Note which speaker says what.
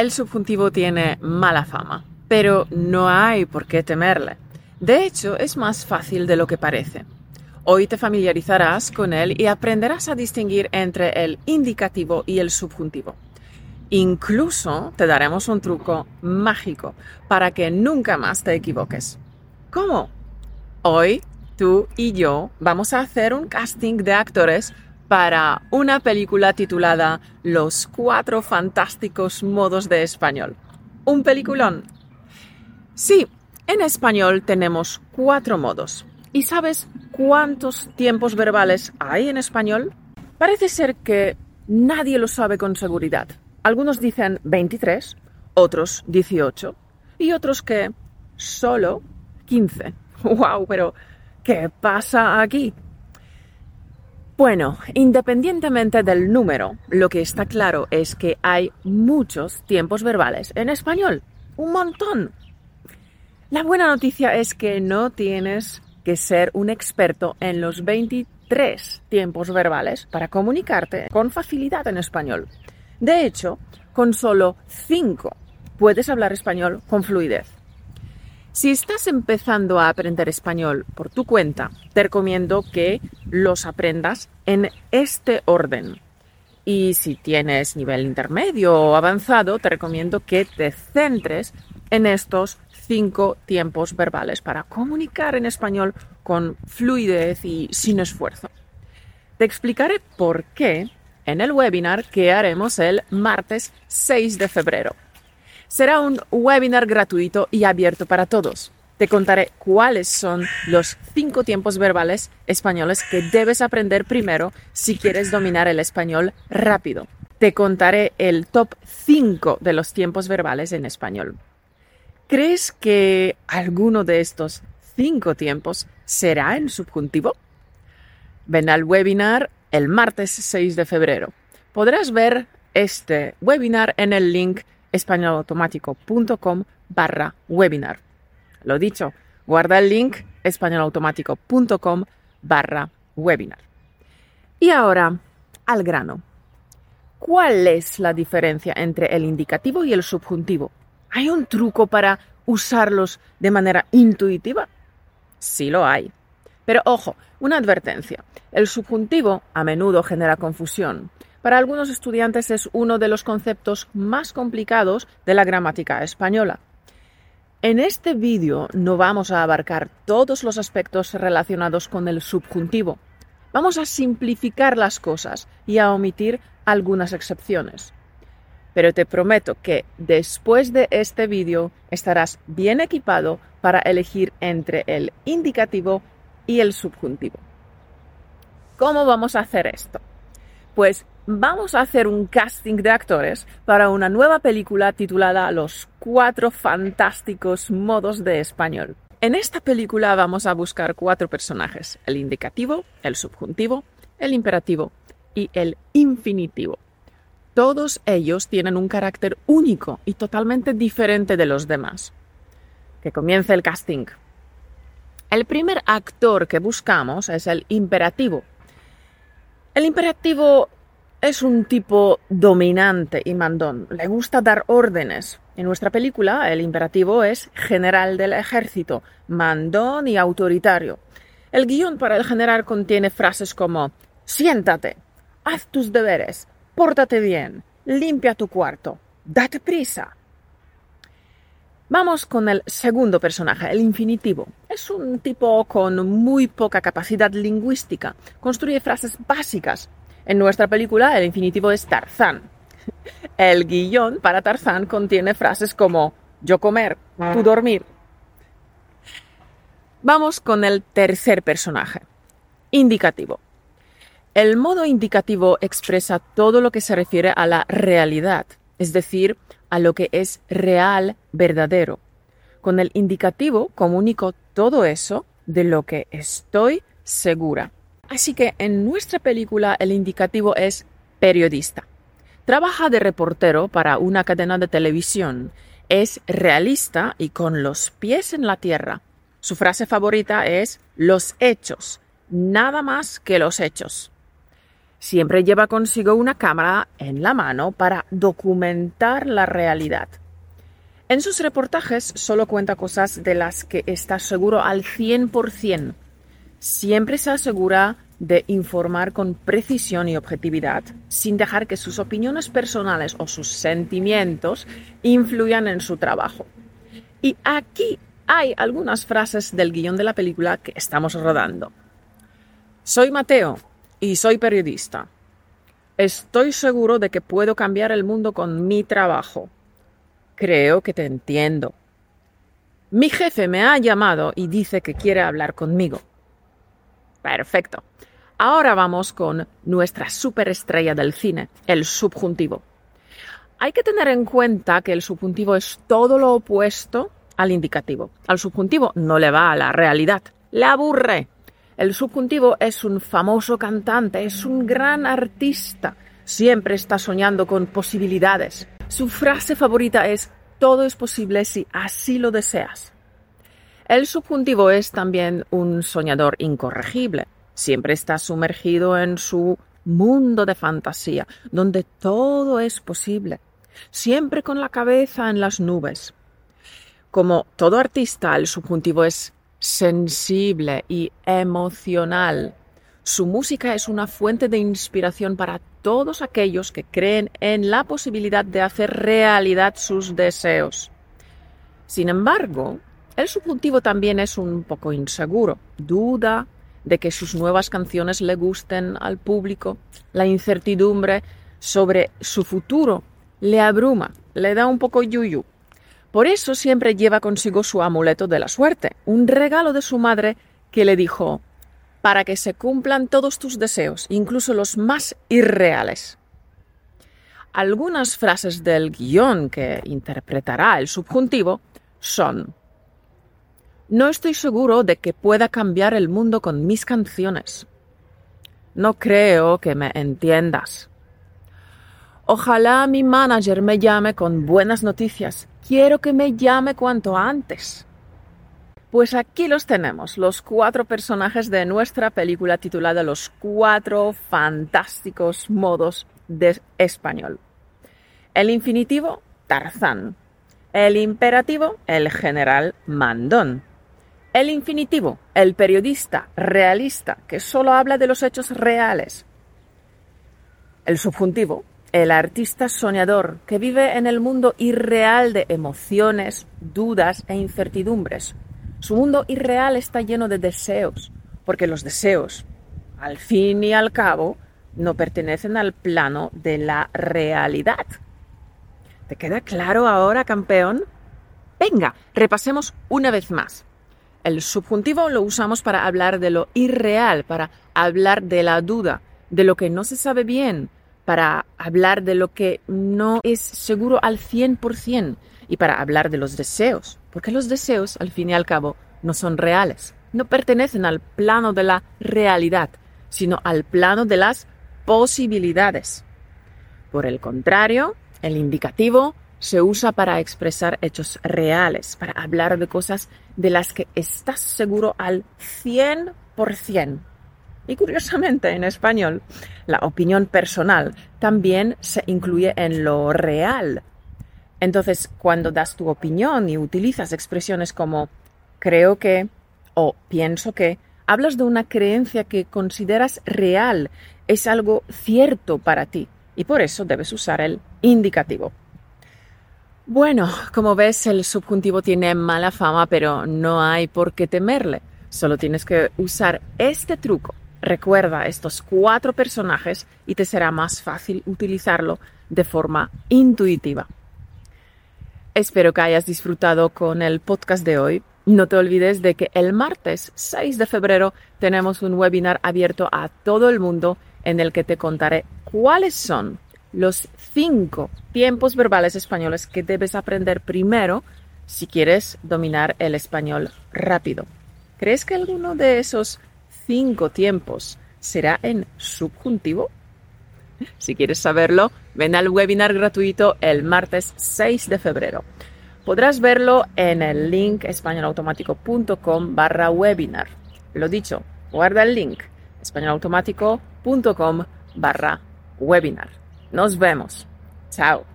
Speaker 1: El subjuntivo tiene mala fama, pero no hay por qué temerle. De hecho, es más fácil de lo que parece. Hoy te familiarizarás con él y aprenderás a distinguir entre el indicativo y el subjuntivo. Incluso te daremos un truco mágico para que nunca más te equivoques. ¿Cómo? Hoy tú y yo vamos a hacer un casting de actores para una película titulada Los cuatro fantásticos modos de español. Un peliculón. Sí, en español tenemos cuatro modos. ¿Y sabes cuántos tiempos verbales hay en español? Parece ser que nadie lo sabe con seguridad. Algunos dicen 23, otros 18 y otros que solo 15. ¡Wow! Pero, ¿qué pasa aquí? Bueno, independientemente del número, lo que está claro es que hay muchos tiempos verbales en español. Un montón. La buena noticia es que no tienes que ser un experto en los 23 tiempos verbales para comunicarte con facilidad en español. De hecho, con solo 5 puedes hablar español con fluidez. Si estás empezando a aprender español por tu cuenta, te recomiendo que los aprendas en este orden. Y si tienes nivel intermedio o avanzado, te recomiendo que te centres en estos cinco tiempos verbales para comunicar en español con fluidez y sin esfuerzo. Te explicaré por qué en el webinar que haremos el martes 6 de febrero. Será un webinar gratuito y abierto para todos. Te contaré cuáles son los cinco tiempos verbales españoles que debes aprender primero si quieres dominar el español rápido. Te contaré el top 5 de los tiempos verbales en español. ¿Crees que alguno de estos cinco tiempos será en subjuntivo? Ven al webinar el martes 6 de febrero. Podrás ver este webinar en el link españolautomático.com barra webinar. Lo dicho, guarda el link españolautomático.com barra webinar. Y ahora, al grano. ¿Cuál es la diferencia entre el indicativo y el subjuntivo? ¿Hay un truco para usarlos de manera intuitiva? Sí lo hay. Pero ojo, una advertencia. El subjuntivo a menudo genera confusión. Para algunos estudiantes es uno de los conceptos más complicados de la gramática española. En este vídeo no vamos a abarcar todos los aspectos relacionados con el subjuntivo. Vamos a simplificar las cosas y a omitir algunas excepciones pero te prometo que después de este vídeo estarás bien equipado para elegir entre el indicativo y el subjuntivo. ¿Cómo vamos a hacer esto? Pues vamos a hacer un casting de actores para una nueva película titulada Los cuatro fantásticos modos de español. En esta película vamos a buscar cuatro personajes, el indicativo, el subjuntivo, el imperativo y el infinitivo. Todos ellos tienen un carácter único y totalmente diferente de los demás. Que comience el casting. El primer actor que buscamos es el imperativo. El imperativo es un tipo dominante y mandón. Le gusta dar órdenes. En nuestra película, el imperativo es general del ejército, mandón y autoritario. El guion para el general contiene frases como siéntate, haz tus deberes, Pórtate bien, limpia tu cuarto, date prisa. Vamos con el segundo personaje, el infinitivo. Es un tipo con muy poca capacidad lingüística. Construye frases básicas. En nuestra película, el infinitivo es Tarzán. El guion para Tarzán contiene frases como yo comer, tú dormir. Vamos con el tercer personaje, indicativo. El modo indicativo expresa todo lo que se refiere a la realidad, es decir, a lo que es real, verdadero. Con el indicativo comunico todo eso de lo que estoy segura. Así que en nuestra película el indicativo es periodista. Trabaja de reportero para una cadena de televisión. Es realista y con los pies en la tierra. Su frase favorita es los hechos, nada más que los hechos. Siempre lleva consigo una cámara en la mano para documentar la realidad. En sus reportajes solo cuenta cosas de las que está seguro al 100%. Siempre se asegura de informar con precisión y objetividad, sin dejar que sus opiniones personales o sus sentimientos influyan en su trabajo. Y aquí hay algunas frases del guion de la película que estamos rodando. Soy Mateo y soy periodista. Estoy seguro de que puedo cambiar el mundo con mi trabajo. Creo que te entiendo. Mi jefe me ha llamado y dice que quiere hablar conmigo. Perfecto. Ahora vamos con nuestra superestrella del cine, el subjuntivo. Hay que tener en cuenta que el subjuntivo es todo lo opuesto al indicativo. Al subjuntivo no le va a la realidad, le aburre. El subjuntivo es un famoso cantante, es un gran artista, siempre está soñando con posibilidades. Su frase favorita es todo es posible si así lo deseas. El subjuntivo es también un soñador incorregible Siempre está sumergido en su mundo de fantasía, donde todo es posible, siempre con la cabeza en las nubes. Como todo artista, el subjuntivo es sensible y emocional. Su música es una fuente de inspiración para todos aquellos que creen en la posibilidad de hacer realidad sus deseos. Sin embargo, el subjuntivo también es un poco inseguro, duda, de que sus nuevas canciones le gusten al público, la incertidumbre sobre su futuro le abruma, le da un poco yuyu. Por eso siempre lleva consigo su amuleto de la suerte, un regalo de su madre que le dijo, para que se cumplan todos tus deseos, incluso los más irreales. Algunas frases del guion que interpretará el subjuntivo son no estoy seguro de que pueda cambiar el mundo con mis canciones. No creo que me entiendas. Ojalá mi manager me llame con buenas noticias. Quiero que me llame cuanto antes. Pues aquí los tenemos, los cuatro personajes de nuestra película titulada Los cuatro fantásticos modos de español. El infinitivo, Tarzán. El imperativo, el general Mandón. El infinitivo, el periodista realista que solo habla de los hechos reales. El subjuntivo, el artista soñador que vive en el mundo irreal de emociones, dudas e incertidumbres. Su mundo irreal está lleno de deseos, porque los deseos, al fin y al cabo, no pertenecen al plano de la realidad. ¿Te queda claro ahora, campeón? Venga, repasemos una vez más. El subjuntivo lo usamos para hablar de lo irreal, para hablar de la duda, de lo que no se sabe bien, para hablar de lo que no es seguro al 100% y para hablar de los deseos, porque los deseos, al fin y al cabo, no son reales, no pertenecen al plano de la realidad, sino al plano de las posibilidades. Por el contrario, el indicativo se usa para expresar hechos reales, para hablar de cosas de las que estás seguro al 100%. Y curiosamente, en español, la opinión personal también se incluye en lo real. Entonces, cuando das tu opinión y utilizas expresiones como creo que o pienso que, hablas de una creencia que consideras real, es algo cierto para ti, y por eso debes usar el indicativo. Bueno, como ves, el subjuntivo tiene mala fama, pero no hay por qué temerle. Solo tienes que usar este truco. Recuerda estos cuatro personajes y te será más fácil utilizarlo de forma intuitiva. Espero que hayas disfrutado con el podcast de hoy. No te olvides de que el martes 6 de febrero tenemos un webinar abierto a todo el mundo en el que te contaré cuáles son los cinco tiempos verbales españoles que debes aprender primero si quieres dominar el español rápido. ¿Crees que alguno de esos cinco tiempos será en subjuntivo? Si quieres saberlo, ven al webinar gratuito el martes 6 de febrero. Podrás verlo en el link españolautomático.com barra webinar. Lo dicho, guarda el link españolautomático.com barra webinar. Nos vemos. Chao.